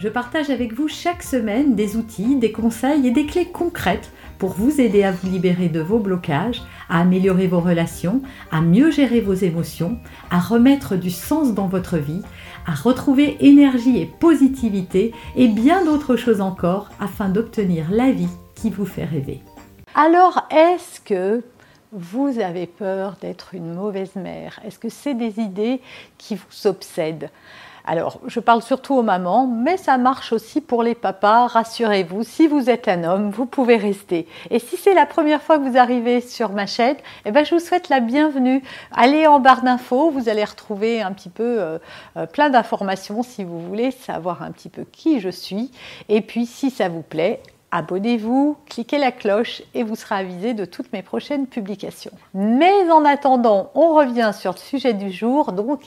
Je partage avec vous chaque semaine des outils, des conseils et des clés concrètes pour vous aider à vous libérer de vos blocages, à améliorer vos relations, à mieux gérer vos émotions, à remettre du sens dans votre vie, à retrouver énergie et positivité et bien d'autres choses encore afin d'obtenir la vie qui vous fait rêver. Alors, est-ce que vous avez peur d'être une mauvaise mère? Est-ce que c'est des idées qui vous obsèdent? Alors, je parle surtout aux mamans, mais ça marche aussi pour les papas. Rassurez-vous, si vous êtes un homme, vous pouvez rester. Et si c'est la première fois que vous arrivez sur ma chaîne, eh ben, je vous souhaite la bienvenue. Allez en barre d'infos, vous allez retrouver un petit peu euh, euh, plein d'informations si vous voulez savoir un petit peu qui je suis. Et puis, si ça vous plaît, abonnez-vous, cliquez la cloche et vous serez avisé de toutes mes prochaines publications. Mais en attendant, on revient sur le sujet du jour. Donc,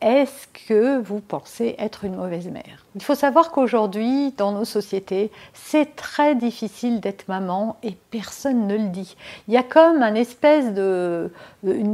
est-ce que vous pensez être une mauvaise mère? Il faut savoir qu'aujourd'hui, dans nos sociétés, c'est très difficile d'être maman et personne ne le dit. Il y a comme une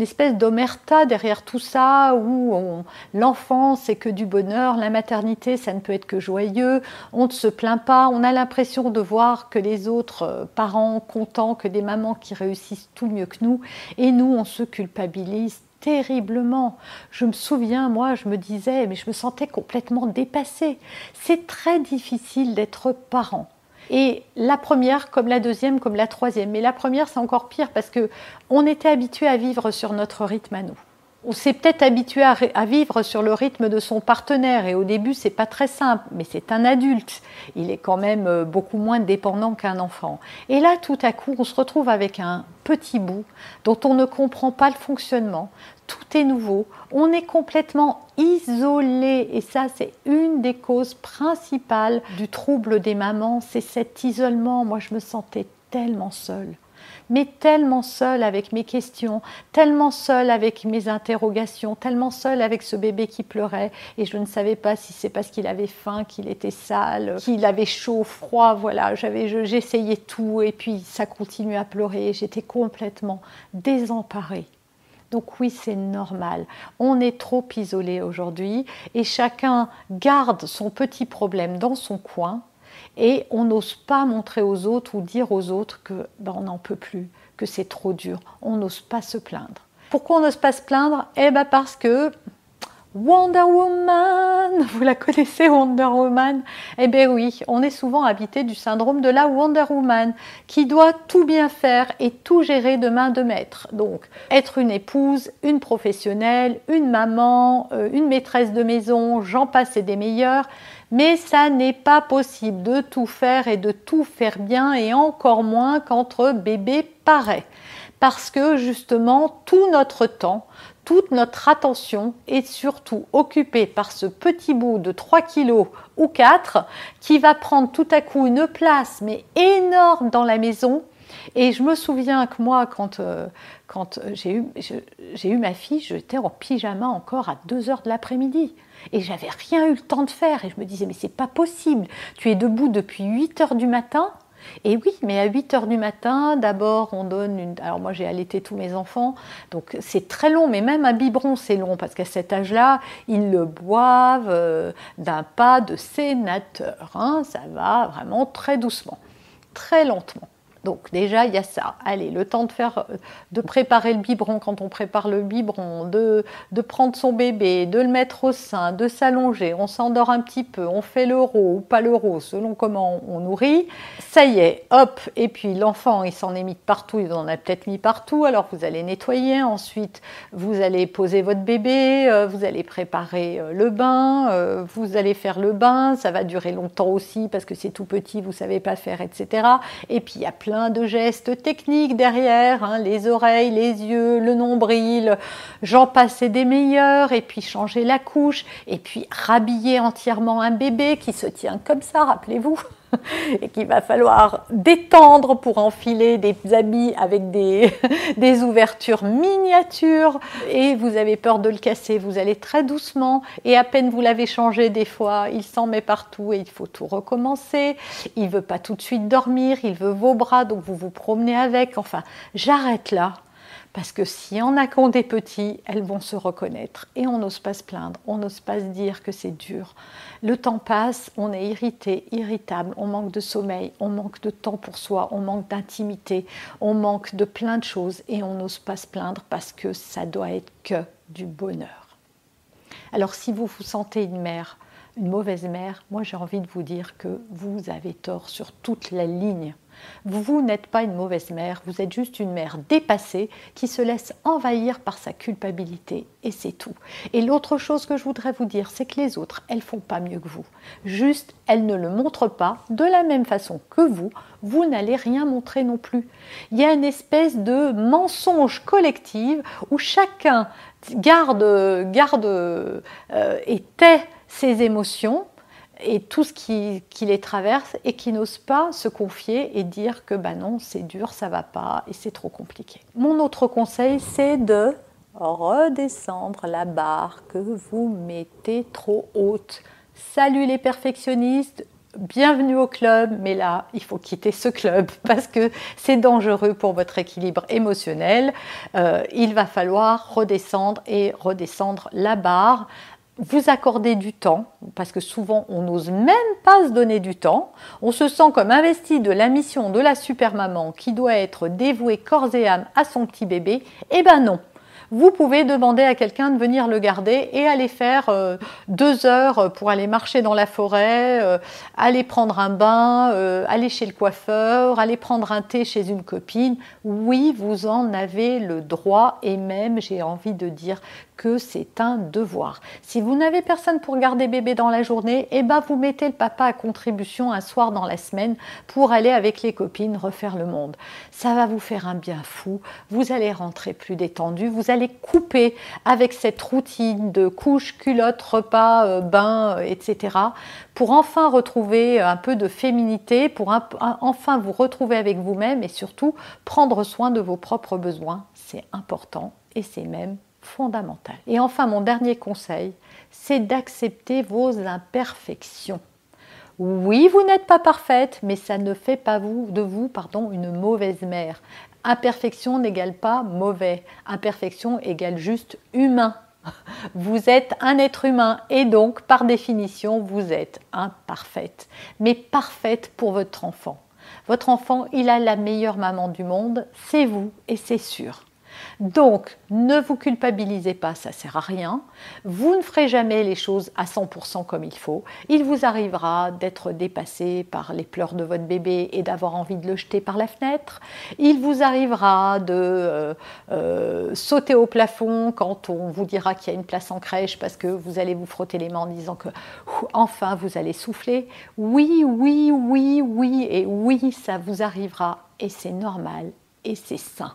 espèce d'omerta derrière tout ça où l'enfant c'est que du bonheur, la maternité ça ne peut être que joyeux, on ne se plaint pas, on a l'impression de voir que les autres euh, parents contents, que des mamans qui réussissent tout mieux que nous, et nous on se culpabilise terriblement. Je me souviens, moi, je me disais, mais je me sentais complètement dépassée. C'est très difficile d'être parent. Et la première, comme la deuxième, comme la troisième. Mais la première, c'est encore pire parce que on était habitué à vivre sur notre rythme à nous on s'est peut-être habitué à, vivre sur le rythme de son partenaire et au début c'est pas très simple, mais c'est un adulte. Il est quand même euh, beaucoup moins dépendant qu'un enfant. Et là tout à coup on se retrouve avec un petit bout dont on ne comprend pas le fonctionnement. Tout est nouveau, on est complètement isolé et ça c'est une des causes principales du trouble des mamans, c'est cet isolement. Moi je me sentais tellement seule mais tellement seule avec mes questions, tellement seule avec mes interrogations, tellement seule avec ce bébé qui pleurait. Et je ne savais pas si c'est parce qu'il avait faim, qu'il était sale, qu'il avait chaud, froid, voilà, j'avais j'essayais tout. Et puis ça continuait à pleurer, j'étais complètement désemparée. Donc oui, c'est normal. On est trop isolé aujourd'hui. Et chacun garde son petit problème dans son coin et on n'ose pas montrer aux autres ou dire aux autres que ben, on n'en peut plus, que c'est trop dur. On n'ose pas se plaindre. Pourquoi on n'ose pas se plaindre? Eh bien parce que Wonder Woman, vous la connaissez Wonder Woman? Eh bien oui, on est souvent habité du syndrome de la Wonder Woman qui doit tout bien faire et tout gérer de main de maître. Donc être une épouse, une professionnelle, une maman, euh, une maîtresse de maison, j'en passe et des meilleurs. Mais ça n'est pas possible de tout faire et de tout faire bien et encore moins qu'entre bébés pareils. Parce que justement, tout notre temps, toute notre attention est surtout occupée par ce petit bout de 3 kilos ou 4 qui va prendre tout à coup une place mais énorme dans la maison. Et je me souviens que moi, quand, euh, quand j'ai eu, eu ma fille, j'étais en pyjama encore à 2 heures de l'après-midi. Et j'avais rien eu le temps de faire. Et je me disais, mais c'est pas possible. Tu es debout depuis 8 heures du matin. Et oui, mais à 8 heures du matin, d'abord on donne une. Alors moi j'ai allaité tous mes enfants, donc c'est très long, mais même un biberon c'est long parce qu'à cet âge-là, ils le boivent euh, d'un pas de sénateur. Hein. Ça va vraiment très doucement, très lentement. Donc déjà, il y a ça. Allez, le temps de faire, euh, de préparer le biberon quand on prépare le biberon, de, de prendre son bébé, de le mettre au sein, de s'allonger, on s'endort un petit peu, on fait l'euro ou pas l'euro selon comment on nourrit. Ça y est, hop, et puis l'enfant, il s'en est mis partout, il en a peut-être mis partout, alors vous allez nettoyer, ensuite vous allez poser votre bébé, euh, vous allez préparer euh, le bain, vous allez faire le bain, ça va durer longtemps aussi parce que c'est tout petit, vous savez pas faire, etc. Et puis il y a de gestes techniques derrière, hein, les oreilles, les yeux, le nombril, j'en passais des meilleurs, et puis changer la couche, et puis rhabiller entièrement un bébé qui se tient comme ça, rappelez-vous. et qu'il va falloir détendre pour enfiler des habits avec des, des, ouvertures miniatures et vous avez peur de le casser, vous allez très doucement et à peine vous l'avez changé des fois, il s'en met partout et il faut tout recommencer. Il veut pas tout de suite dormir, il veut vos bras donc vous vous promenez avec. Enfin, j'arrête là parce que si on a des petits, elles vont se reconnaître et on n'ose pas se plaindre, on n'ose pas se dire que c'est dur. Le temps passe, on est irrité, irritable, on manque de sommeil, on manque de temps pour soi, on manque d'intimité, on manque de plein de choses et on n'ose pas se plaindre parce que ça doit être que du bonheur. Alors si vous vous sentez une mère, une mauvaise mère, moi j'ai envie de vous dire que vous avez tort sur toute la ligne. Vous, n'êtes pas une mauvaise mère, vous êtes juste une mère dépassée qui se laisse envahir par sa culpabilité et c'est tout. Et l'autre chose que je voudrais vous dire, c'est que les autres, elles font pas mieux que vous. Juste, elles ne le montrent pas de la même façon que vous. Vous n'allez rien montrer non plus. Il y a une espèce de mensonge collectif où chacun garde, garde euh, et tait ses émotions et tout ce qui, les traverse et qui n'ose pas se confier et dire que bah non, c'est dur, ça va pas et c'est trop compliqué. Mon autre conseil, c'est de redescendre la barre que vous mettez trop haute. Salut les perfectionnistes, bienvenue au club, mais là, il faut quitter ce club parce que c'est dangereux pour votre équilibre émotionnel. Euh, il va falloir redescendre et redescendre la barre vous accorder du temps, parce que souvent on n'ose même pas se donner du temps, on se sent comme investi de la mission de la super maman qui doit être dévouée corps et âme à son petit bébé, eh ben non, vous pouvez demander à quelqu'un de venir le garder et aller faire euh, deux heures pour aller marcher dans la forêt, euh, aller prendre un bain, euh, aller chez le coiffeur, aller prendre un thé chez une copine. Oui, vous en avez le droit et même, j'ai envie de dire, c'est un devoir. Si vous n'avez personne pour garder bébé dans la journée, eh ben vous mettez le papa à contribution un soir dans la semaine pour aller avec les copines refaire le monde. Ça va vous faire un bien fou. Vous allez rentrer plus détendu. Vous allez couper avec cette routine de couche, culotte, repas, euh, bain, euh, etc. pour enfin retrouver un peu de féminité, pour enfin vous retrouver avec vous-même et surtout prendre soin de vos propres besoins. C'est important et c'est même Et enfin, mon dernier conseil, c'est d'accepter vos imperfections. Oui, vous n'êtes pas parfaite, mais ça ne fait pas de vous pardon, une mauvaise mère. Imperfection n'égale pas mauvais. Imperfection égale juste humain. Vous êtes un être humain et donc, par définition, vous êtes imparfaite. Mais parfaite pour votre enfant. Votre enfant, il a la meilleure maman du monde, c'est vous et c'est sûr. Donc, ne vous culpabilisez pas, ça sert à rien. Vous ne ferez jamais les choses à 100% comme il faut. Il vous arrivera d'être dépassé par les pleurs de votre bébé et d'avoir envie de le jeter par la fenêtre. Il vous arrivera de euh, euh, sauter au plafond quand on vous dira qu'il y a une place en crèche parce que vous allez vous frotter les mains en disant que enfin vous allez souffler. Oui, oui, oui, oui et oui, ça vous arrivera et c'est normal et c'est sain.